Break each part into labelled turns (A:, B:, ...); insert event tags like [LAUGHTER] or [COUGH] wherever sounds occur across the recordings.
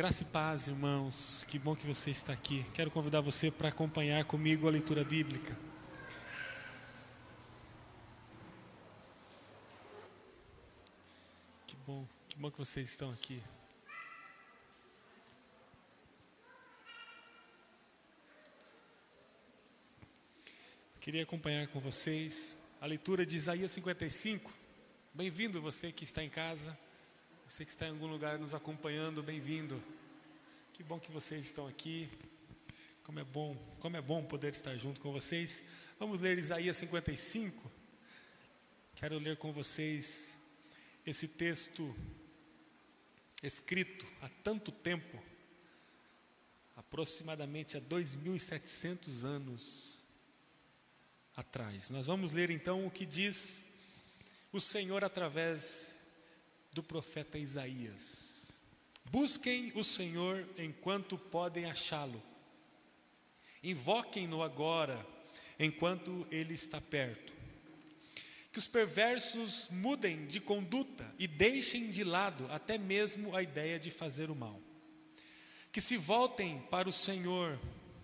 A: Graça e paz, irmãos. Que bom que você está aqui. Quero convidar você para acompanhar comigo a leitura bíblica. Que bom, que bom que vocês estão aqui. Queria acompanhar com vocês a leitura de Isaías 55. Bem-vindo você que está em casa. Você que está em algum lugar nos acompanhando, bem-vindo. Que bom que vocês estão aqui. Como é bom, como é bom poder estar junto com vocês. Vamos ler Isaías 55. Quero ler com vocês esse texto escrito há tanto tempo, aproximadamente há 2.700 anos atrás. Nós vamos ler então o que diz o Senhor através do profeta Isaías. Busquem o Senhor enquanto podem achá-lo. Invoquem-no agora, enquanto ele está perto. Que os perversos mudem de conduta e deixem de lado até mesmo a ideia de fazer o mal. Que se voltem para o Senhor,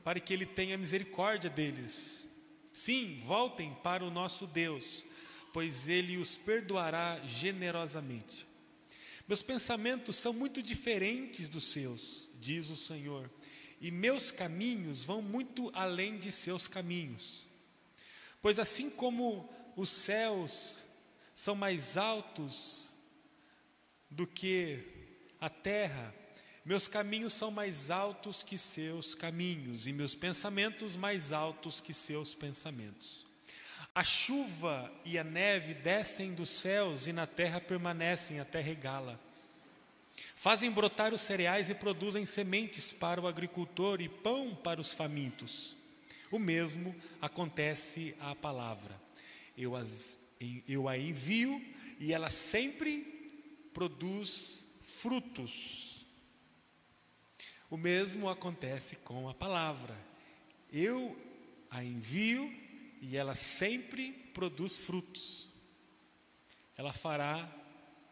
A: para que ele tenha misericórdia deles. Sim, voltem para o nosso Deus, pois ele os perdoará generosamente. Meus pensamentos são muito diferentes dos seus, diz o Senhor, e meus caminhos vão muito além de seus caminhos. Pois assim como os céus são mais altos do que a terra, meus caminhos são mais altos que seus caminhos, e meus pensamentos mais altos que seus pensamentos. A chuva e a neve descem dos céus e na terra permanecem até regá-la. Fazem brotar os cereais e produzem sementes para o agricultor e pão para os famintos. O mesmo acontece à palavra. Eu, as, eu a envio e ela sempre produz frutos. O mesmo acontece com a palavra. Eu a envio e ela sempre produz frutos. Ela fará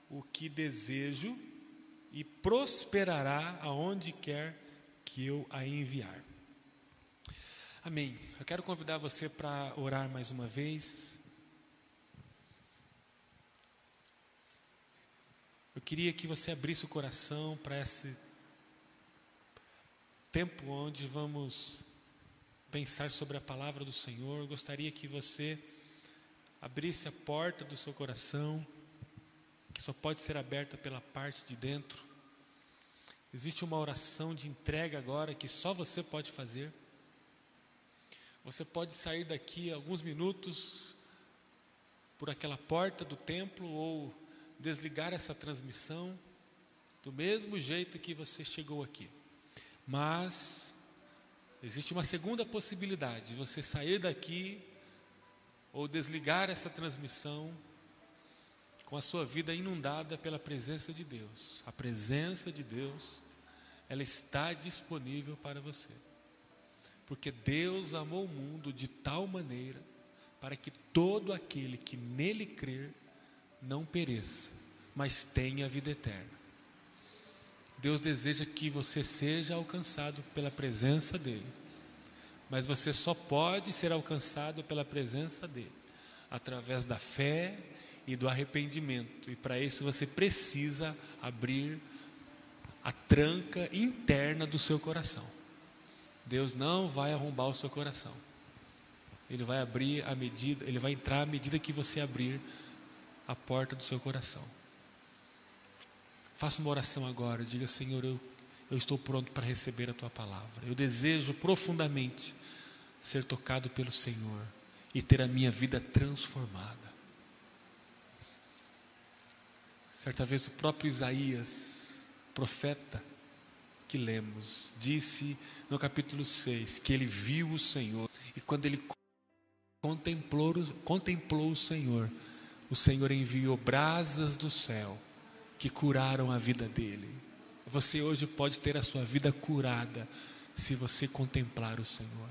A: o que desejo e prosperará aonde quer que eu a enviar. Amém. Eu quero convidar você para orar mais uma vez. Eu queria que você abrisse o coração para esse tempo onde vamos pensar sobre a palavra do Senhor, eu gostaria que você abrisse a porta do seu coração, que só pode ser aberta pela parte de dentro. Existe uma oração de entrega agora que só você pode fazer. Você pode sair daqui alguns minutos por aquela porta do templo ou desligar essa transmissão do mesmo jeito que você chegou aqui. Mas Existe uma segunda possibilidade de você sair daqui ou desligar essa transmissão com a sua vida inundada pela presença de Deus. A presença de Deus, ela está disponível para você. Porque Deus amou o mundo de tal maneira para que todo aquele que nele crer não pereça, mas tenha a vida eterna. Deus deseja que você seja alcançado pela presença dEle. Mas você só pode ser alcançado pela presença dEle, através da fé e do arrependimento. E para isso você precisa abrir a tranca interna do seu coração. Deus não vai arrombar o seu coração. Ele vai abrir a medida, ele vai entrar à medida que você abrir a porta do seu coração. Faça uma oração agora, diga: Senhor, eu, eu estou pronto para receber a tua palavra. Eu desejo profundamente ser tocado pelo Senhor e ter a minha vida transformada. Certa vez o próprio Isaías, profeta que lemos, disse no capítulo 6 que ele viu o Senhor e quando ele contemplou, contemplou o Senhor, o Senhor enviou brasas do céu que curaram a vida dele. Você hoje pode ter a sua vida curada se você contemplar o Senhor.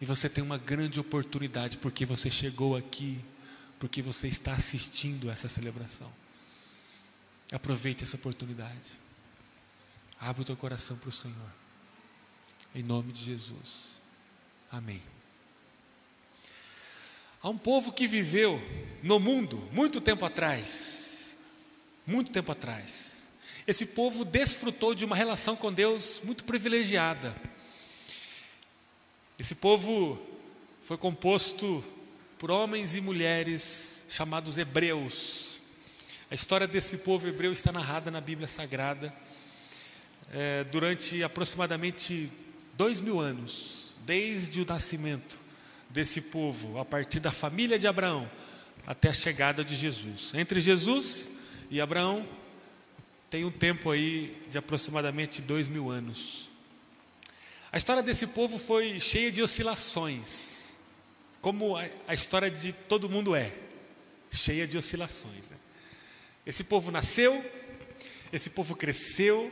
A: E você tem uma grande oportunidade porque você chegou aqui, porque você está assistindo essa celebração. Aproveite essa oportunidade. Abre o teu coração para o Senhor. Em nome de Jesus. Amém. Há um povo que viveu no mundo muito tempo atrás. Muito tempo atrás. Esse povo desfrutou de uma relação com Deus muito privilegiada. Esse povo foi composto por homens e mulheres chamados hebreus. A história desse povo hebreu está narrada na Bíblia Sagrada é, durante aproximadamente dois mil anos, desde o nascimento desse povo, a partir da família de Abraão até a chegada de Jesus. Entre Jesus e Abraão tem um tempo aí de aproximadamente dois mil anos. A história desse povo foi cheia de oscilações, como a, história de todo mundo é, cheia de oscilações. Né? Esse povo nasceu, esse povo cresceu,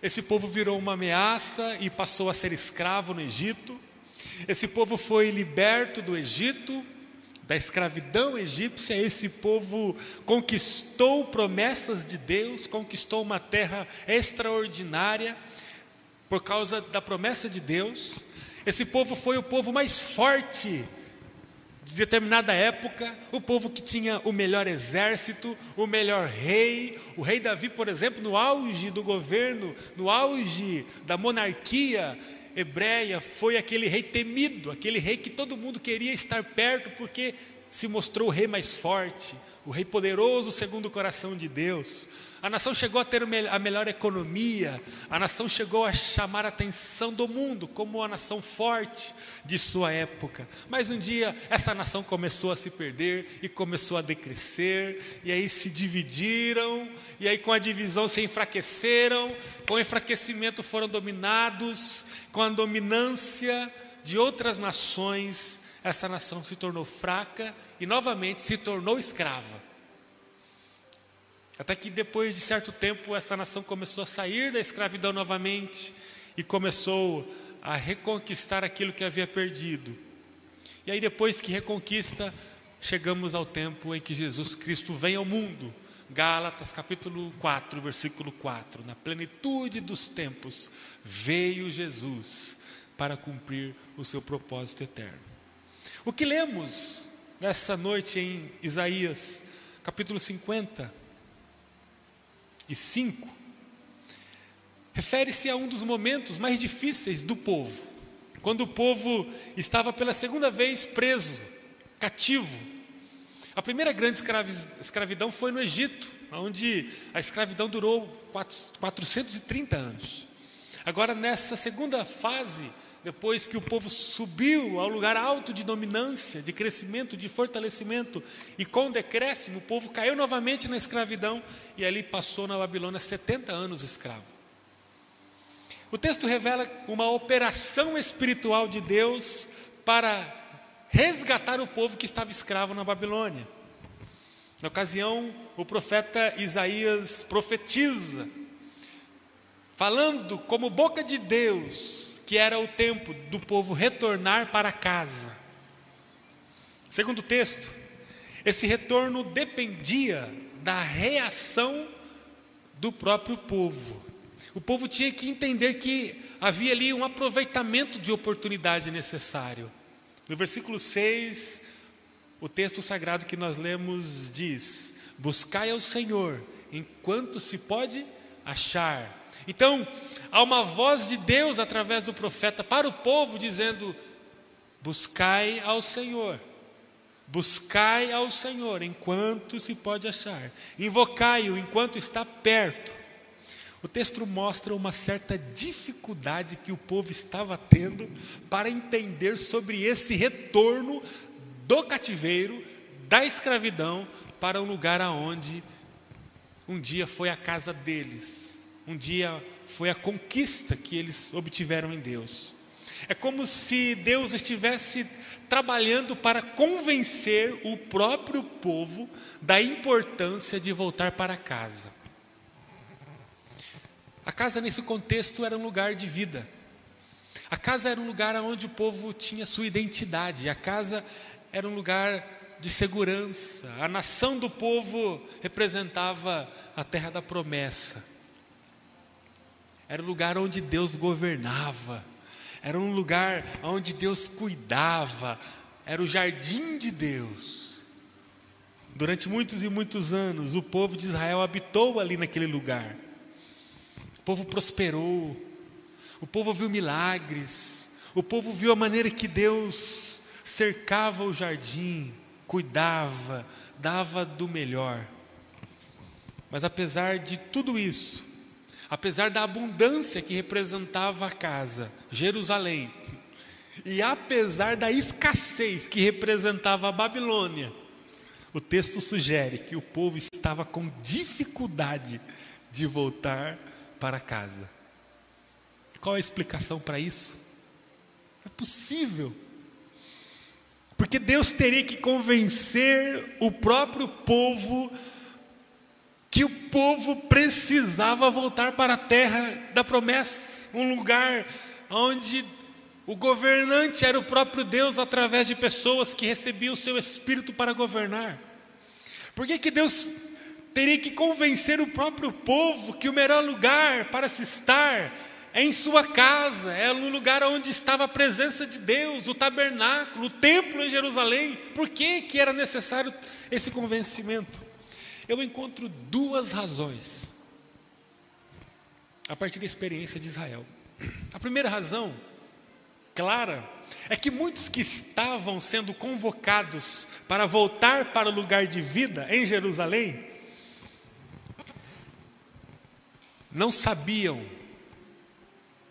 A: esse povo virou uma ameaça e passou a ser escravo no Egito. Esse povo foi liberto do Egito, da escravidão egípcia, esse povo conquistou promessas de Deus, conquistou uma terra extraordinária por causa da promessa de Deus. Esse povo foi o povo mais forte de determinada época, o povo que tinha o melhor exército, o melhor rei. O rei Davi, por exemplo, no auge do governo, no auge da monarquia, hebreia foi aquele rei temido, aquele rei que todo mundo queria estar perto porque se mostrou o rei mais forte, o rei poderoso segundo o coração de Deus. A nação chegou a ter a melhor economia, a nação chegou a chamar a atenção do mundo como a nação forte de sua época. Mas um dia essa nação começou a se perder e começou a decrescer, e aí se dividiram, e aí com a divisão se enfraqueceram, com o enfraquecimento foram dominados, com a dominância de outras nações, essa nação se tornou fraca e novamente se tornou escrava. Até que depois de certo tempo essa nação começou a sair da escravidão novamente e começou a reconquistar aquilo que havia perdido. E aí depois que reconquista, chegamos ao tempo em que Jesus Cristo vem ao mundo. Gálatas capítulo 4, versículo 4. Na plenitude dos tempos veio Jesus para cumprir o seu propósito eterno. O que lemos nessa noite em Isaías capítulo 50 e 5 refere-se a um dos momentos mais difíceis do povo, quando o povo estava pela segunda vez preso, cativo. A primeira grande escravidão foi no Egito, onde a escravidão durou 430 anos. Agora, nessa segunda fase, depois que o povo subiu ao lugar alto de dominância, de crescimento, de fortalecimento, e com o decréscimo, o povo caiu novamente na escravidão e ali passou na Babilônia 70 anos escravo. O texto revela uma operação espiritual de Deus para resgatar o povo que estava escravo na Babilônia. Na ocasião, o profeta Isaías profetiza, falando como boca de Deus, que era o tempo do povo retornar para casa. Segundo o texto, esse retorno dependia da reação do próprio povo. O povo tinha que entender que havia ali um aproveitamento de oportunidade necessário. No versículo 6, o texto sagrado que nós lemos diz: Buscai ao Senhor enquanto se pode achar. Então, há uma voz de Deus através do profeta para o povo dizendo: buscai ao Senhor. Buscai ao Senhor enquanto se pode achar, invocai-o enquanto está perto. O texto mostra uma certa dificuldade que o povo estava tendo para entender sobre esse retorno do cativeiro, da escravidão, para um lugar aonde um dia foi a casa deles, um dia foi a conquista que eles obtiveram em Deus. É como se Deus estivesse trabalhando para convencer o próprio povo da importância de voltar para casa. A casa, nesse contexto, era um lugar de vida. A casa era um lugar onde o povo tinha sua identidade. A casa era um lugar de segurança. A nação do povo representava a terra da promessa. era o lugar onde Deus governava, era um lugar onde Deus cuidava, era o jardim de Deus. Durante muitos e muitos anos, o povo de Israel habitou ali naquele lugar. O povo prosperou, o povo viu milagres, o povo viu a maneira que Deus cercava o jardim, cuidava, dava do melhor. Mas apesar de tudo isso, apesar da abundância que representava a casa, Jerusalém, e apesar da escassez que representava a Babilônia, o texto sugere que o povo estava com dificuldade de voltar para casa. Qual a explicação para isso? É possível. Porque Deus teria que convencer o próprio povo que o povo precisava voltar para a terra da promessa, um lugar onde o governante era o próprio Deus através de pessoas que recebiam o seu espírito para governar. Por que, que Deus teria que convencer o próprio povo que o melhor lugar para se estar é em sua casa, é no lugar onde estava a presença de Deus, o tabernáculo, o templo em Jerusalém. Por que, que era necessário esse convencimento? Eu encontro duas razões a partir da experiência de Israel. A primeira razão, clara, é que muitos que estavam sendo convocados para voltar para o lugar de vida em Jerusalém, não sabiam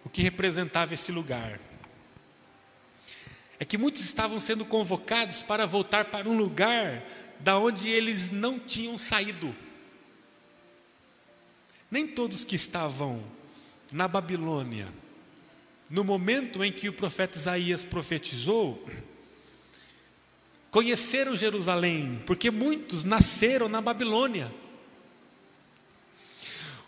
A: o que representava esse lugar. É que muitos estavam sendo convocados para voltar para um lugar da onde eles não tinham saído. Nem todos que estavam na Babilônia, no momento em que o profeta Isaías profetizou, conheceram Jerusalém, porque muitos nasceram na Babilônia.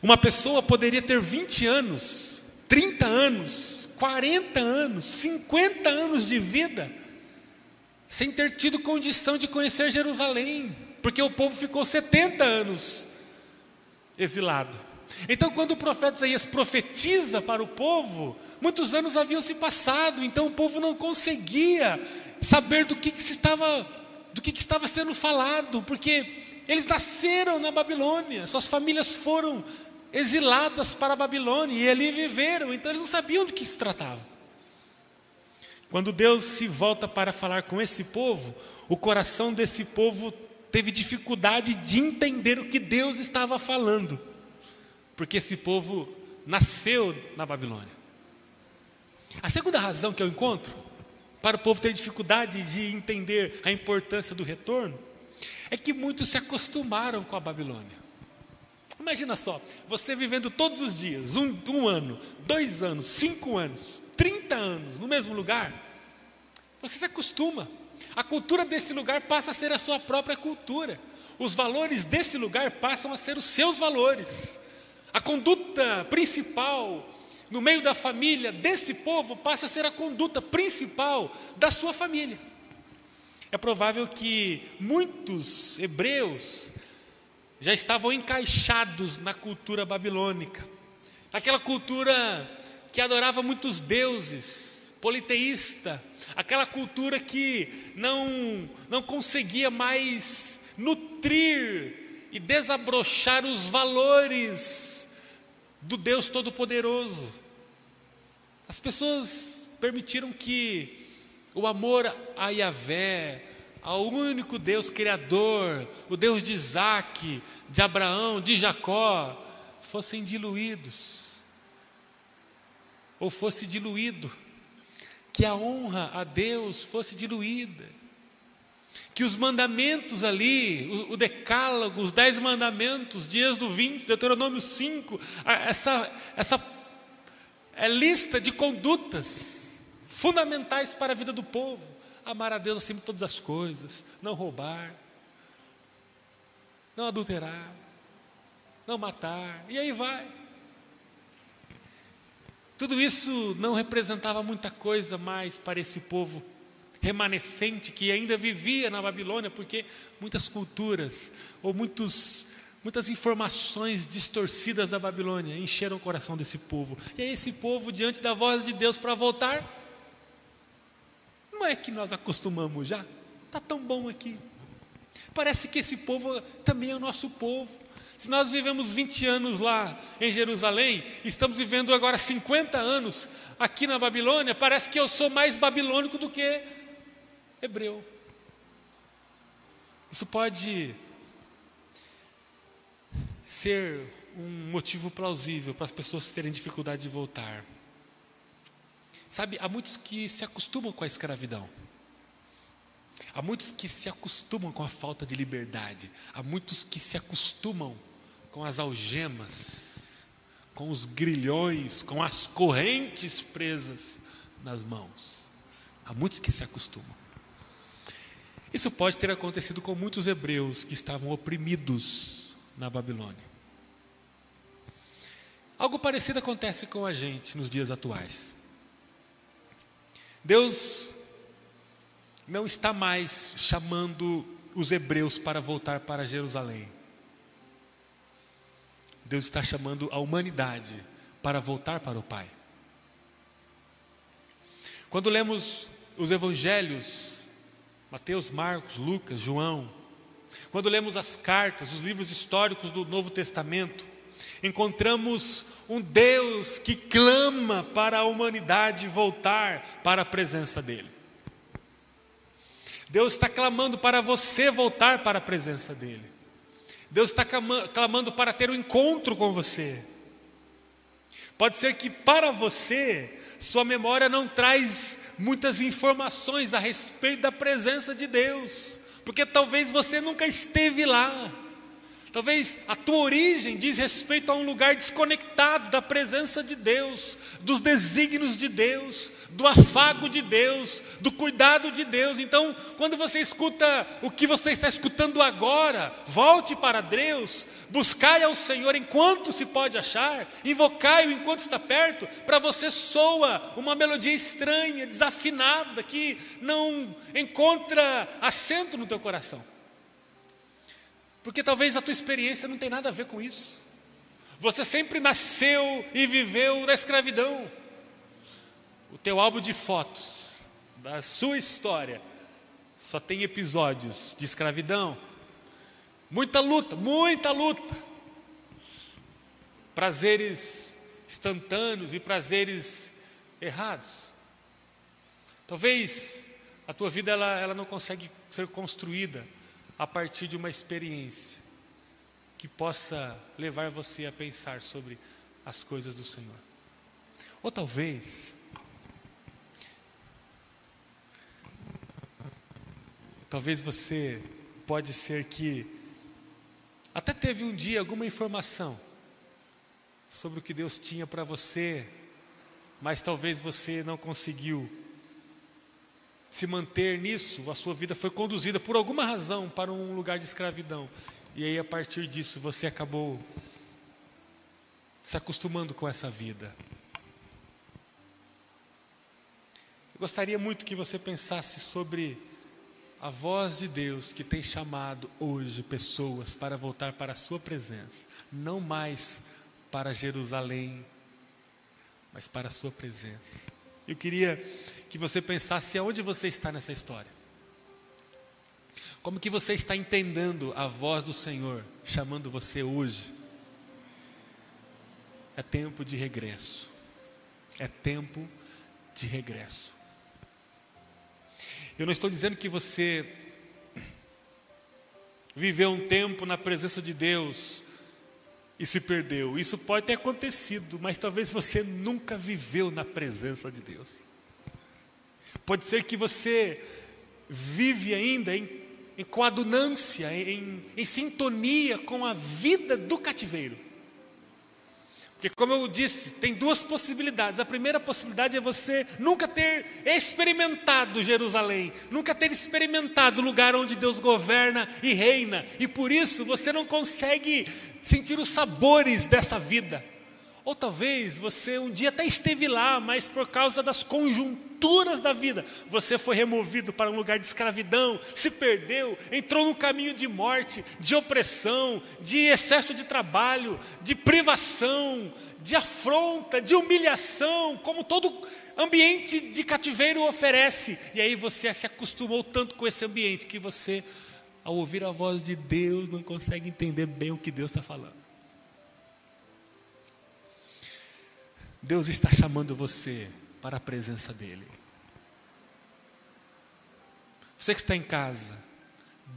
A: Uma pessoa poderia ter 20 anos, 30 anos, 40 anos, 50 anos de vida, sem ter tido condição de conhecer Jerusalém, porque o povo ficou 70 anos exilado. Então, quando o profeta Isaías profetiza para o povo, muitos anos haviam se passado, então o povo não conseguia saber do que, que se estava, do que, que estava sendo falado, porque eles nasceram na Babilônia, suas famílias foram exiladas para a Babilônia e ali viveram, então eles não sabiam do que se tratava. Quando Deus se volta para falar com esse povo, o coração desse povo teve dificuldade de entender o que Deus estava falando, porque esse povo nasceu na Babilônia. A segunda razão que eu encontro para o povo ter dificuldade de entender a importância do retorno é que muitos se acostumaram com a Babilônia. Imagina só, você vivendo todos os dias, um, um ano, dois anos, cinco anos, trinta anos no mesmo lugar, você se acostuma. A cultura desse lugar passa a ser a sua própria cultura. Os valores desse lugar passam a ser os seus valores. A conduta principal no meio da família desse povo passa a ser a conduta principal da sua família. É provável que muitos hebreus já estavam encaixados na cultura babilônica, aquela cultura que adorava muitos deuses, politeísta, aquela cultura que não, não conseguia mais nutrir e desabrochar os valores do Deus Todo-Poderoso. As pessoas permitiram que o amor a Yahvé, ao único Deus Criador, o Deus de Isaac, de Abraão, de Jacó, fossem diluídos, ou fosse diluído, que a honra a Deus fosse diluída, que os mandamentos ali, o, o decálogo, os dez mandamentos, de Êxodo 20, Deuteronômio 5, essa, essa é lista de condutas fundamentais para a vida do povo, amar a Deus acima de todas as coisas, não roubar, não adulterar, não matar, e aí vai. Tudo isso não representava muita coisa mais para esse povo remanescente que ainda vivia na Babilônia, porque muitas culturas ou muitos Muitas informações distorcidas da Babilônia encheram o coração desse povo. E aí, esse povo, diante da voz de Deus para voltar, não é que nós acostumamos já? Está tão bom aqui. Parece que esse povo também é o nosso povo. Se nós vivemos 20 anos lá em Jerusalém, estamos vivendo agora 50 anos aqui na Babilônia, parece que eu sou mais babilônico do que hebreu. Isso pode ser um motivo plausível para as pessoas terem dificuldade de voltar. Sabe, há muitos que se acostumam com a escravidão. Há muitos que se acostumam com a falta de liberdade. Há muitos que se acostumam com as algemas, com os grilhões, com as correntes presas nas mãos. Há muitos que se acostumam. Isso pode ter acontecido com muitos hebreus que estavam oprimidos na Babilônia. Algo parecido acontece com a gente nos dias atuais. Deus não está mais chamando os hebreus para voltar para Jerusalém. Deus está chamando a humanidade para voltar para o Pai. Quando lemos os evangelhos, Mateus, Marcos, Lucas, João, quando lemos as cartas, os livros históricos do Novo Testamento, encontramos um Deus que clama para a humanidade voltar para a presença dEle. Deus está clamando para você voltar para a presença dEle. Deus está clamando para ter um encontro com você. Pode ser que para você, sua memória não traz muitas informações a respeito da presença de Deus porque talvez você nunca esteve lá. Talvez a tua origem diz respeito a um lugar desconectado da presença de Deus, dos desígnios de Deus, do afago de Deus, do cuidado de Deus. Então, quando você escuta o que você está escutando agora, volte para Deus, buscai ao Senhor enquanto se pode achar, invocai-o enquanto está perto, para você soa uma melodia estranha, desafinada, que não encontra assento no teu coração. Porque talvez a tua experiência não tenha nada a ver com isso. Você sempre nasceu e viveu na escravidão. O teu álbum de fotos da sua história só tem episódios de escravidão. Muita luta, muita luta. Prazeres instantâneos e prazeres errados. Talvez a tua vida ela, ela não consegue ser construída a partir de uma experiência que possa levar você a pensar sobre as coisas do Senhor. Ou talvez, talvez você pode ser que até teve um dia alguma informação sobre o que Deus tinha para você, mas talvez você não conseguiu se manter nisso, a sua vida foi conduzida por alguma razão para um lugar de escravidão. E aí, a partir disso, você acabou se acostumando com essa vida. Eu gostaria muito que você pensasse sobre a voz de Deus que tem chamado hoje pessoas para voltar para a Sua presença, não mais para Jerusalém, mas para a Sua presença. Eu queria que você pensasse aonde você está nessa história. Como que você está entendendo a voz do Senhor chamando você hoje? É tempo de regresso. É tempo de regresso. Eu não estou dizendo que você viveu um tempo na presença de Deus e se perdeu. Isso pode ter acontecido, mas talvez você nunca viveu na presença de Deus. Pode ser que você vive ainda em, em coadunância, em, em sintonia com a vida do cativeiro. Porque, como eu disse, tem duas possibilidades. A primeira possibilidade é você nunca ter experimentado Jerusalém, nunca ter experimentado o lugar onde Deus governa e reina, e por isso você não consegue sentir os sabores dessa vida. Ou talvez você um dia até esteve lá, mas por causa das conjunturas, duras da vida. Você foi removido para um lugar de escravidão, se perdeu, entrou num caminho de morte, de opressão, de excesso de trabalho, de privação, de afronta, de humilhação, como todo ambiente de cativeiro oferece. E aí você se acostumou tanto com esse ambiente que você, ao ouvir a voz de Deus, não consegue entender bem o que Deus está falando. Deus está chamando você para a presença dEle. Você que está em casa,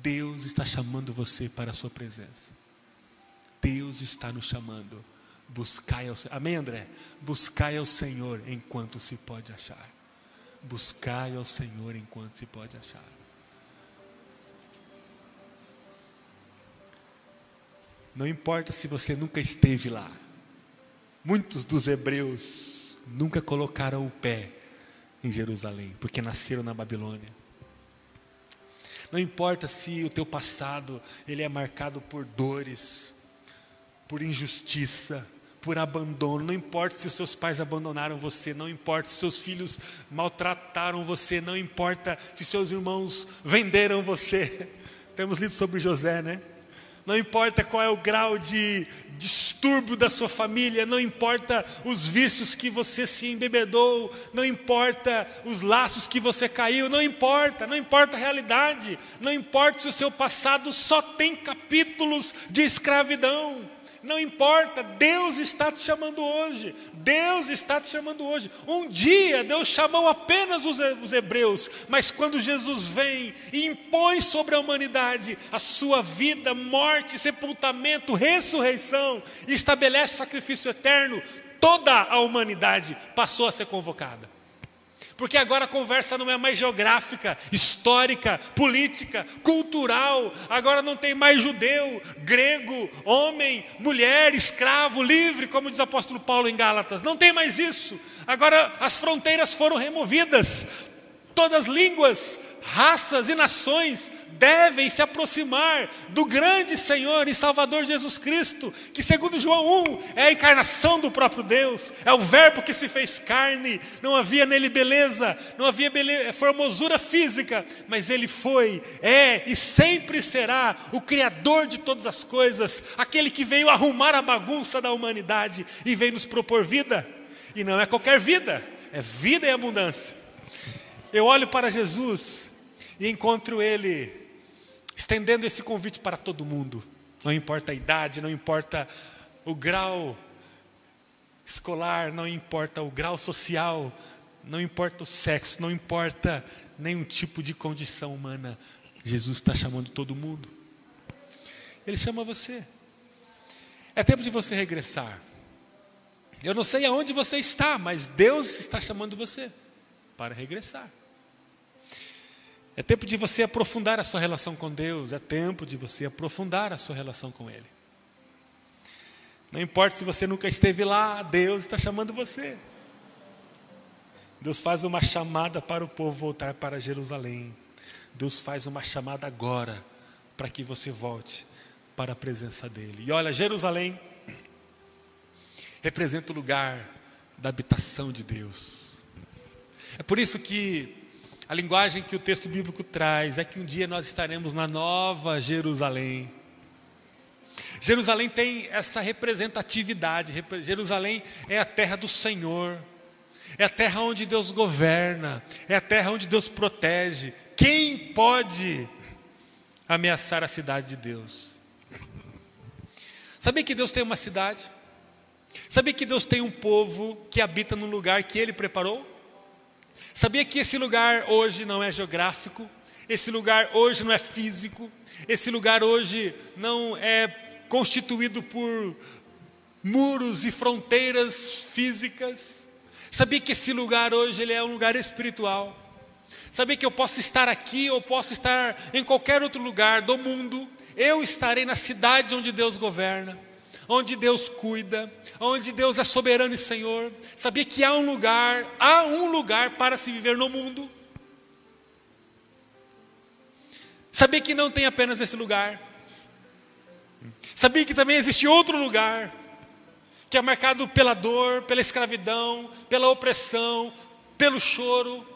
A: Deus está chamando você para a sua presença. Deus está nos chamando. Buscai ao Senhor. Amém, André? Buscai ao Senhor enquanto se pode achar. Buscai ao Senhor enquanto se pode achar. Não importa se você nunca esteve lá. Muitos dos hebreus nunca colocaram o pé em Jerusalém, porque nasceram na Babilônia. Não importa se o teu passado ele é marcado por dores, por injustiça, por abandono, não importa se os seus pais abandonaram você, não importa se seus filhos maltrataram você, não importa se seus irmãos venderam você. [LAUGHS] Temos lido sobre José, né? Não importa qual é o grau de distúrbio da sua família, não importa os vícios que você se embebedou, não importa os laços que você caiu, não importa, não importa a realidade, não importa se o seu passado só tem capítulos de escravidão. Não importa, Deus está te chamando hoje. Deus está te chamando hoje. Um dia Deus chamou apenas os hebreus, mas quando Jesus vem e impõe sobre a humanidade a sua vida, morte, sepultamento, ressurreição, e estabelece sacrifício eterno, toda a humanidade passou a ser convocada. Porque agora a conversa não é mais geográfica, histórica, política, cultural. Agora não tem mais judeu, grego, homem, mulher, escravo, livre, como diz o apóstolo Paulo em Gálatas. Não tem mais isso. Agora as fronteiras foram removidas. Todas as línguas, raças e nações devem se aproximar do grande Senhor e Salvador Jesus Cristo, que, segundo João 1, é a encarnação do próprio Deus, é o Verbo que se fez carne. Não havia nele beleza, não havia beleza, formosura física, mas ele foi, é e sempre será o Criador de todas as coisas, aquele que veio arrumar a bagunça da humanidade e veio nos propor vida. E não é qualquer vida, é vida em abundância. Eu olho para Jesus e encontro Ele estendendo esse convite para todo mundo. Não importa a idade, não importa o grau escolar, não importa o grau social, não importa o sexo, não importa nenhum tipo de condição humana. Jesus está chamando todo mundo. Ele chama você. É tempo de você regressar. Eu não sei aonde você está, mas Deus está chamando você para regressar. É tempo de você aprofundar a sua relação com Deus, é tempo de você aprofundar a sua relação com Ele. Não importa se você nunca esteve lá, Deus está chamando você. Deus faz uma chamada para o povo voltar para Jerusalém. Deus faz uma chamada agora para que você volte para a presença dEle. E olha, Jerusalém representa o lugar da habitação de Deus. É por isso que a linguagem que o texto bíblico traz é que um dia nós estaremos na nova Jerusalém. Jerusalém tem essa representatividade. Jerusalém é a terra do Senhor, é a terra onde Deus governa, é a terra onde Deus protege. Quem pode ameaçar a cidade de Deus? Sabia que Deus tem uma cidade? Sabia que Deus tem um povo que habita no lugar que Ele preparou? Sabia que esse lugar hoje não é geográfico, esse lugar hoje não é físico, esse lugar hoje não é constituído por muros e fronteiras físicas. Sabia que esse lugar hoje ele é um lugar espiritual. Sabia que eu posso estar aqui ou posso estar em qualquer outro lugar do mundo. Eu estarei na cidade onde Deus governa onde Deus cuida, onde Deus é soberano e Senhor. Sabia que há um lugar, há um lugar para se viver no mundo. Sabia que não tem apenas esse lugar. Sabia que também existe outro lugar, que é marcado pela dor, pela escravidão, pela opressão, pelo choro.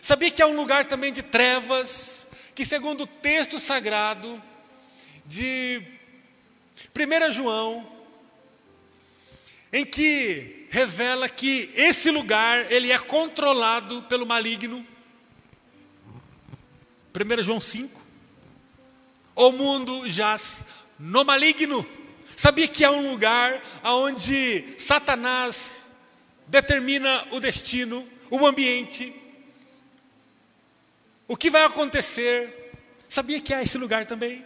A: Sabia que é um lugar também de trevas, que segundo o texto sagrado de 1 João, em que revela que esse lugar ele é controlado pelo maligno. 1 João 5. O mundo jaz no maligno. Sabia que é um lugar onde Satanás determina o destino, o ambiente, o que vai acontecer. Sabia que há esse lugar também?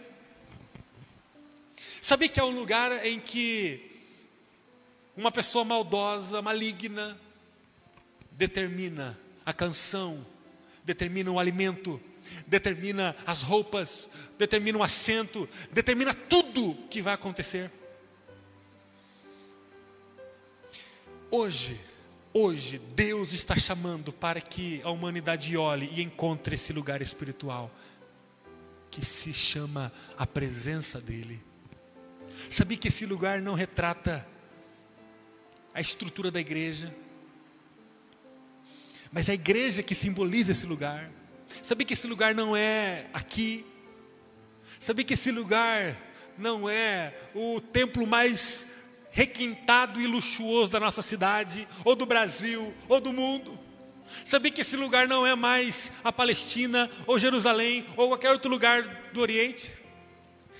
A: Sabia que é um lugar em que uma pessoa maldosa, maligna, determina a canção, determina o alimento, determina as roupas, determina o assento, determina tudo que vai acontecer. Hoje, hoje, Deus está chamando para que a humanidade olhe e encontre esse lugar espiritual que se chama a presença dEle. Sabia que esse lugar não retrata a estrutura da igreja, mas é a igreja que simboliza esse lugar. Sabia que esse lugar não é aqui? Sabia que esse lugar não é o templo mais requintado e luxuoso da nossa cidade, ou do Brasil, ou do mundo. Sabia que esse lugar não é mais a Palestina, ou Jerusalém, ou qualquer outro lugar do Oriente?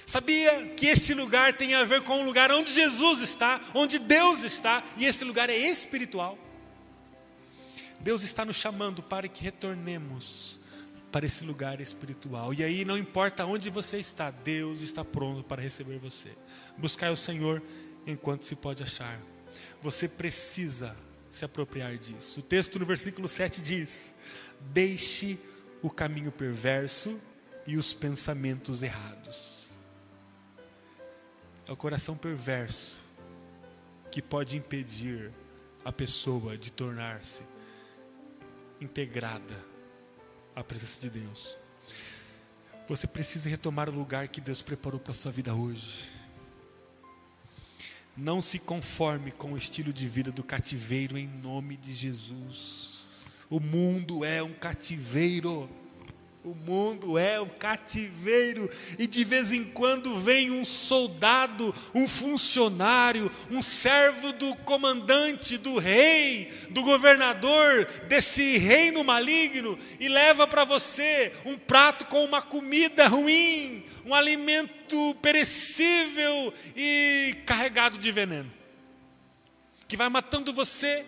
A: Sabia que esse lugar tem a ver com o lugar onde Jesus está, onde Deus está, e esse lugar é espiritual? Deus está nos chamando para que retornemos para esse lugar espiritual. E aí não importa onde você está, Deus está pronto para receber você. Buscar o Senhor enquanto se pode achar. Você precisa se apropriar disso. O texto no versículo 7 diz: Deixe o caminho perverso e os pensamentos errados. É o coração perverso que pode impedir a pessoa de tornar-se integrada à presença de Deus. Você precisa retomar o lugar que Deus preparou para a sua vida hoje. Não se conforme com o estilo de vida do cativeiro em nome de Jesus. O mundo é um cativeiro. O mundo é um cativeiro e de vez em quando vem um soldado, um funcionário, um servo do comandante, do rei, do governador desse reino maligno e leva para você um prato com uma comida ruim, um alimento perecível e carregado de veneno, que vai matando você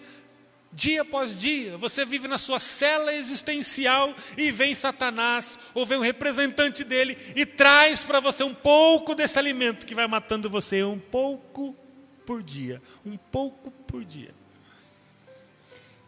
A: dia após dia, você vive na sua cela existencial e vem Satanás, ou vem um representante dele e traz para você um pouco desse alimento que vai matando você um pouco por dia, um pouco por dia.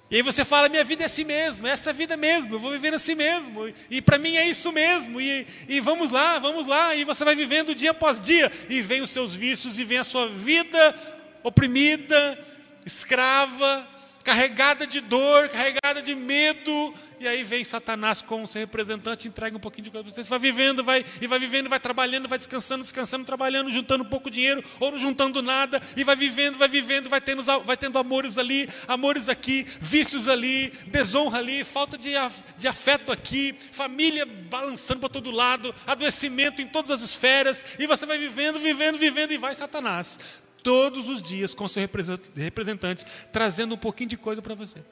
A: E aí você fala: minha vida é assim mesmo, essa vida mesmo, eu vou viver assim mesmo, e para mim é isso mesmo, e, e vamos lá, vamos lá, e você vai vivendo dia após dia, e vem os seus vícios, e vem a sua vida oprimida, escrava, carregada de dor, carregada de medo, e aí vem Satanás com o seu representante, entrega um pouquinho de coisa para você. Você vai vivendo, vai, e vai vivendo, vai trabalhando, vai descansando, descansando, trabalhando, juntando pouco dinheiro, ou não juntando nada, e vai vivendo, vai vivendo, vai tendo, vai tendo amores ali, amores aqui, vícios ali, desonra ali, falta de, de afeto aqui, família balançando para todo lado, adoecimento em todas as esferas, e você vai vivendo, vivendo, vivendo, e vai Satanás todos os dias com seu representante, trazendo um pouquinho de coisa para você.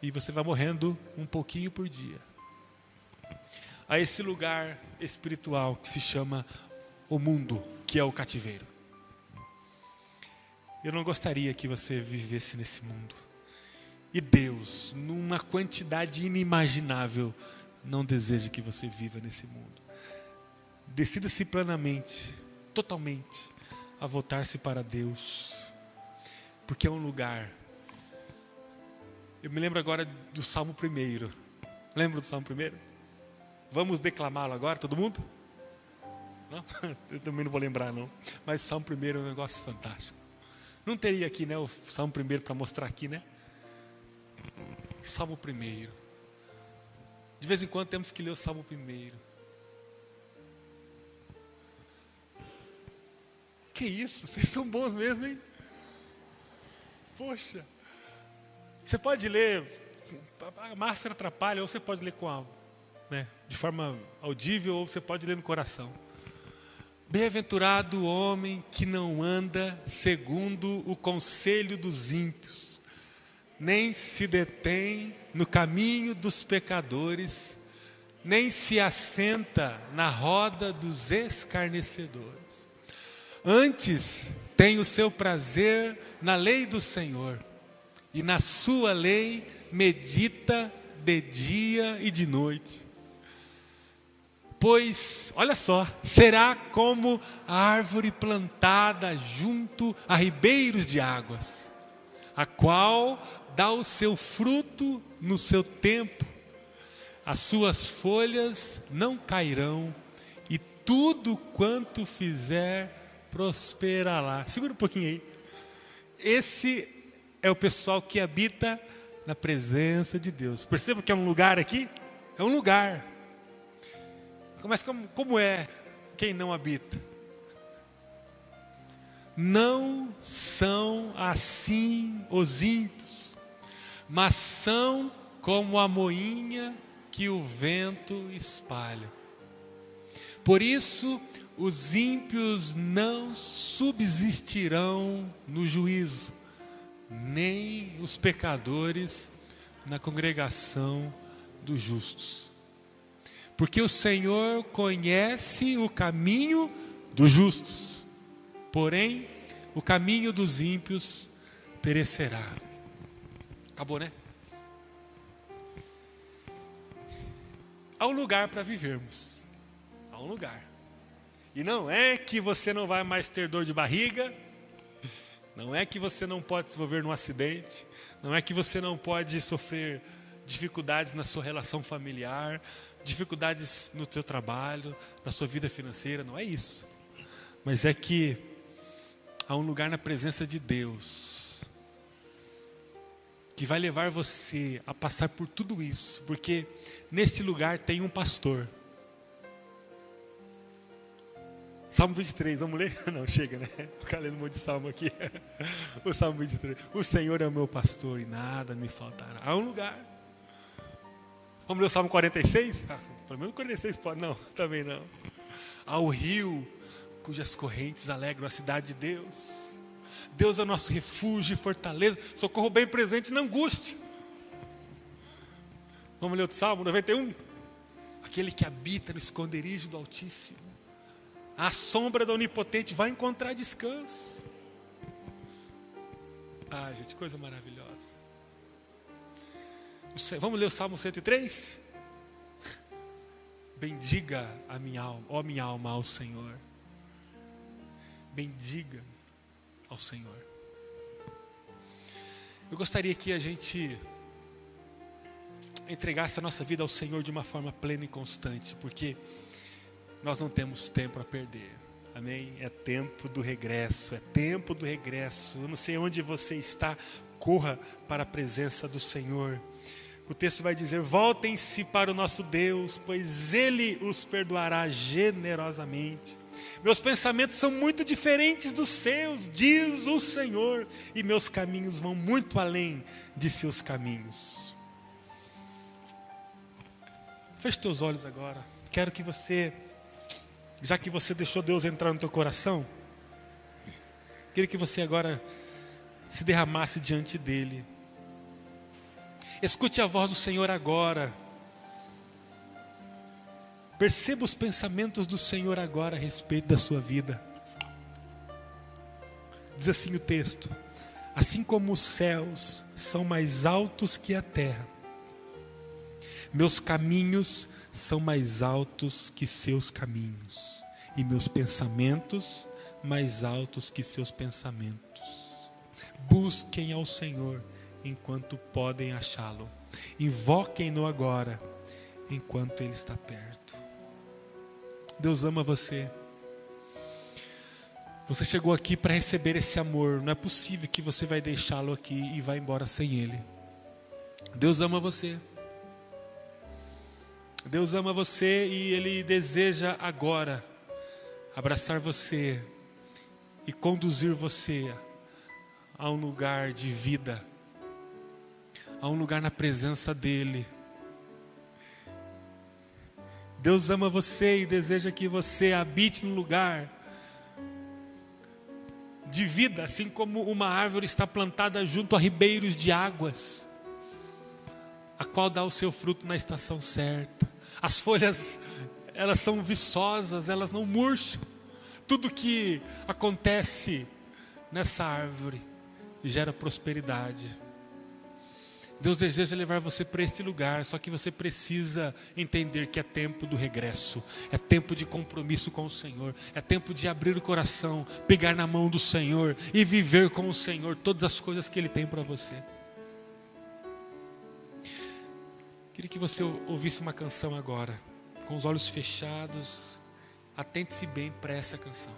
A: E você vai morrendo um pouquinho por dia. A esse lugar espiritual que se chama o mundo, que é o cativeiro. Eu não gostaria que você vivesse nesse mundo. E Deus, numa quantidade inimaginável, não deseja que você viva nesse mundo. Decida-se plenamente, totalmente, a voltar-se para Deus, porque é um lugar. Eu me lembro agora do Salmo 1. Lembra do Salmo 1? Vamos declamá-lo agora, todo mundo? Não? [LAUGHS] Eu também não vou lembrar, não. Mas Salmo 1 é um negócio fantástico. Não teria aqui né, o Salmo 1 para mostrar aqui, né? Salmo 1. De vez em quando temos que ler o Salmo 1. Que isso? Vocês são bons mesmo, hein? Poxa. Você pode ler a máscara atrapalha, ou você pode ler com a, né, de forma audível, ou você pode ler no coração. Bem-aventurado o homem que não anda segundo o conselho dos ímpios, nem se detém no caminho dos pecadores, nem se assenta na roda dos escarnecedores. Antes tem o seu prazer na lei do Senhor, e na sua lei medita de dia e de noite. Pois, olha só, será como a árvore plantada junto a ribeiros de águas, a qual dá o seu fruto no seu tempo, as suas folhas não cairão, e tudo quanto fizer prosperará. Segura um pouquinho aí. Esse é o pessoal que habita na presença de Deus. Perceba que é um lugar aqui? É um lugar. Mas como, como é quem não habita? Não são assim os ímpios, mas são como a moinha que o vento espalha. Por isso, os ímpios não subsistirão no juízo, nem os pecadores na congregação dos justos. Porque o Senhor conhece o caminho dos justos, porém, o caminho dos ímpios perecerá. Acabou, né? Há um lugar para vivermos. Há um lugar. E não é que você não vai mais ter dor de barriga, não é que você não pode se envolver num acidente, não é que você não pode sofrer dificuldades na sua relação familiar, dificuldades no seu trabalho, na sua vida financeira, não é isso. Mas é que há um lugar na presença de Deus que vai levar você a passar por tudo isso, porque nesse lugar tem um pastor. Salmo 23, vamos ler? [LAUGHS] Não, chega, né? Ficar lendo um monte de salmo aqui. [LAUGHS] O Salmo 23. O Senhor é o meu pastor e nada me faltará. Há um lugar. Vamos ler o Salmo 46? Ah, pelo menos 46 pode. Não, [LAUGHS] também não. Há o rio cujas correntes alegram a cidade de Deus. Deus é o nosso refúgio e fortaleza, socorro bem presente na angústia. Vamos ler o Salmo 91? Aquele que habita no esconderijo do Altíssimo à sombra do Onipotente vai encontrar descanso. Ah, gente, coisa maravilhosa. Vamos ler o Salmo 103? Bendiga a minha alma, ó minha alma, ao Senhor. Bendiga ao Senhor. Eu gostaria que a gente entregasse a nossa vida ao Senhor de uma forma plena e constante, porque nós não temos tempo a perder. Amém? É tempo do regresso, é tempo do regresso. Eu não sei onde você está, corra para a presença do Senhor. O texto vai dizer: Voltem-se para o nosso Deus, pois Ele os perdoará generosamente. Meus pensamentos são muito diferentes dos seus, diz o Senhor, e meus caminhos vão muito além de seus caminhos. Feche teus olhos agora. Quero que você já que você deixou Deus entrar no teu coração, queria que você agora se derramasse diante dele. Escute a voz do Senhor agora. Perceba os pensamentos do Senhor agora a respeito da sua vida. Diz assim o texto: Assim como os céus são mais altos que a terra, meus caminhos são mais altos que seus caminhos, e meus pensamentos mais altos que seus pensamentos. Busquem ao Senhor enquanto podem achá-lo. Invoquem-no agora, enquanto ele está perto. Deus ama você. Você chegou aqui para receber esse amor. Não é possível que você vai deixá-lo aqui e vai embora sem ele. Deus ama você. Deus ama você e Ele deseja agora abraçar você e conduzir você a um lugar de vida, a um lugar na presença dEle. Deus ama você e deseja que você habite no lugar de vida, assim como uma árvore está plantada junto a ribeiros de águas, a qual dá o seu fruto na estação certa. As folhas, elas são viçosas, elas não murcham. Tudo que acontece nessa árvore gera prosperidade. Deus deseja levar você para este lugar, só que você precisa entender que é tempo do regresso, é tempo de compromisso com o Senhor, é tempo de abrir o coração, pegar na mão do Senhor e viver com o Senhor todas as coisas que Ele tem para você. Queria que você ouvisse uma canção agora, com os olhos fechados, atente-se bem para essa canção.